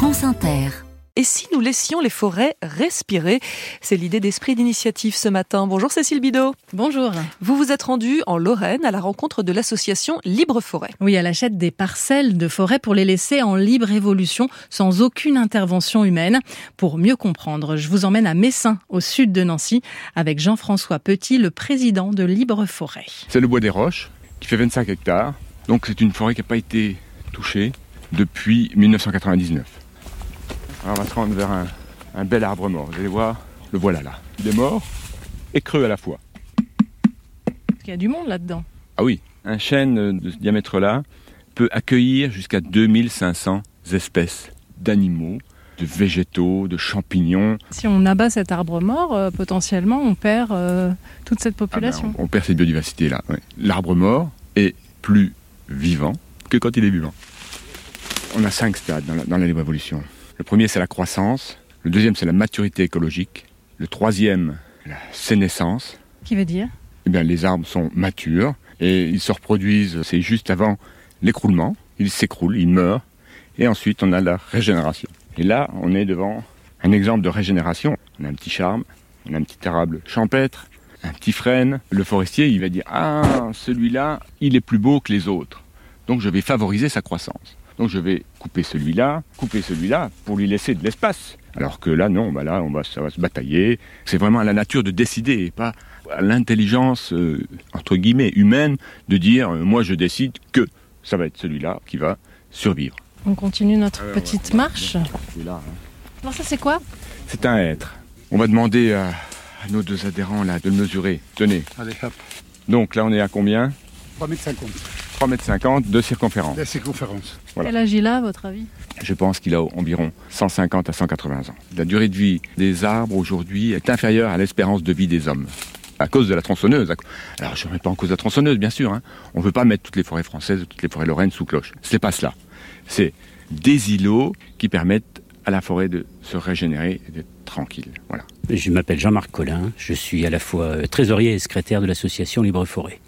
France Inter. Et si nous laissions les forêts respirer? C'est l'idée d'esprit d'initiative ce matin. Bonjour Cécile Bidot. Bonjour. Vous vous êtes rendue en Lorraine à la rencontre de l'association Libre Forêt. Oui, elle achète des parcelles de forêt pour les laisser en libre évolution sans aucune intervention humaine. Pour mieux comprendre, je vous emmène à Messin, au sud de Nancy, avec Jean-François Petit, le président de Libre Forêt. C'est le bois des Roches qui fait 25 hectares. Donc c'est une forêt qui n'a pas été touchée depuis 1999. Alors on va se rendre vers un, un bel arbre mort. Vous allez voir, le voilà là. Il est mort et creux à la fois. Il y a du monde là-dedans. Ah oui, un chêne de ce diamètre-là peut accueillir jusqu'à 2500 espèces d'animaux, de végétaux, de champignons. Si on abat cet arbre mort, euh, potentiellement, on perd euh, toute cette Ah ben, population. on, on perd cette biodiversité-là. ouais. L'arbre mort est plus vivant que quand il est vivant. On a cinq stades dans la, dans la libre évolution. Le premier, c'est la croissance. Le deuxième, c'est la maturité écologique. Le troisième, la sénescence. Qui veut dire Eh bien, les arbres sont matures et ils se reproduisent. C'est juste avant l'écroulement. Ils s'écroulent, ils meurent. Et ensuite, on a la régénération. Et là, on est devant un exemple de régénération. On a un petit charme, on a un petit érable champêtre, un petit frêne. Le forestier, il va dire Ah, celui-là, il est plus beau que les autres. Donc, je vais favoriser sa croissance. Donc, je vais couper celui-là, couper celui-là pour lui laisser de l'espace. Alors que là, non, bah là, on va, ça va se batailler. C'est vraiment à la nature de décider et pas à l'intelligence, euh, entre guillemets, humaine de dire euh, Moi, je décide que ça va être celui-là qui va survivre. On continue notre Alors, petite voilà. marche. C'est là, hein. Alors ça c'est quoi? C'est un être. On va demander à, à nos deux adhérents là de le mesurer. Tenez. Allez hop, Donc là on est à combien? 3,50 m 3,50 m de circonférence. de circonférence. Voilà. Quel âge il a à votre avis? Je pense qu'il a environ 150 à 180 ans. La durée de vie des arbres aujourd'hui est inférieure à l'espérance de vie des hommes. À cause de la tronçonneuse. Alors je ne remets pas en cause la tronçonneuse, bien sûr. hein. On ne veut pas mettre toutes les forêts françaises, toutes les forêts lorraines sous cloche. C'est pas cela. C'est des îlots qui permettent à la forêt de se régénérer et d'être tranquille. Voilà. Je m'appelle Jean-Marc Collin, je suis à la fois euh, trésorier et secrétaire de l'association Libre Forêt.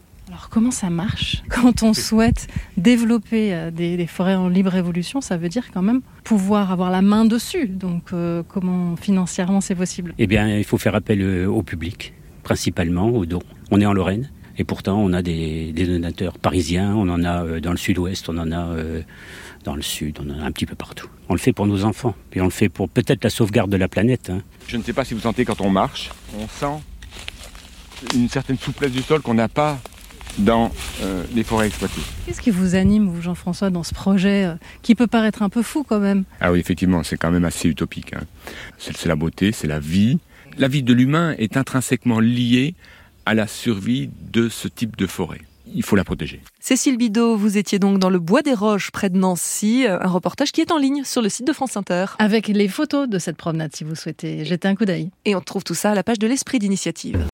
Comment ça marche Quand on souhaite développer euh, des, des forêts en libre évolution, ça veut dire quand même pouvoir avoir la main dessus. Donc euh, comment financièrement c'est possible? Eh bien, il faut faire appel euh, au public, principalement aux dons. On est en Lorraine et pourtant on a des, des donateurs parisiens, on en a dans le sud-ouest, on en a dans le sud, on en a un petit peu partout. On le fait pour nos enfants, puis on le fait pour peut-être la sauvegarde de la planète. hein. Je ne sais pas si vous sentez quand on marche, on sent une certaine souplesse du sol qu'on n'a pas dans euh, les forêts exploitées. Qu'est-ce qui vous anime, vous, Jean-François, dans ce projet euh, qui peut paraître un peu fou quand même? Ah oui, effectivement, c'est quand même assez utopique. hein. C'est c'est la beauté, c'est la vie. La vie de l'humain est intrinsèquement liée à la survie de ce type de forêt. Il faut la protéger. Cécile Bidot, vous étiez donc dans le Bois des Roches près de Nancy, un reportage qui est en ligne sur le site de France Inter. Avec les photos de cette promenade, si vous souhaitez jeter un coup d'œil. Et on trouve tout ça à la page de l'esprit d'initiative.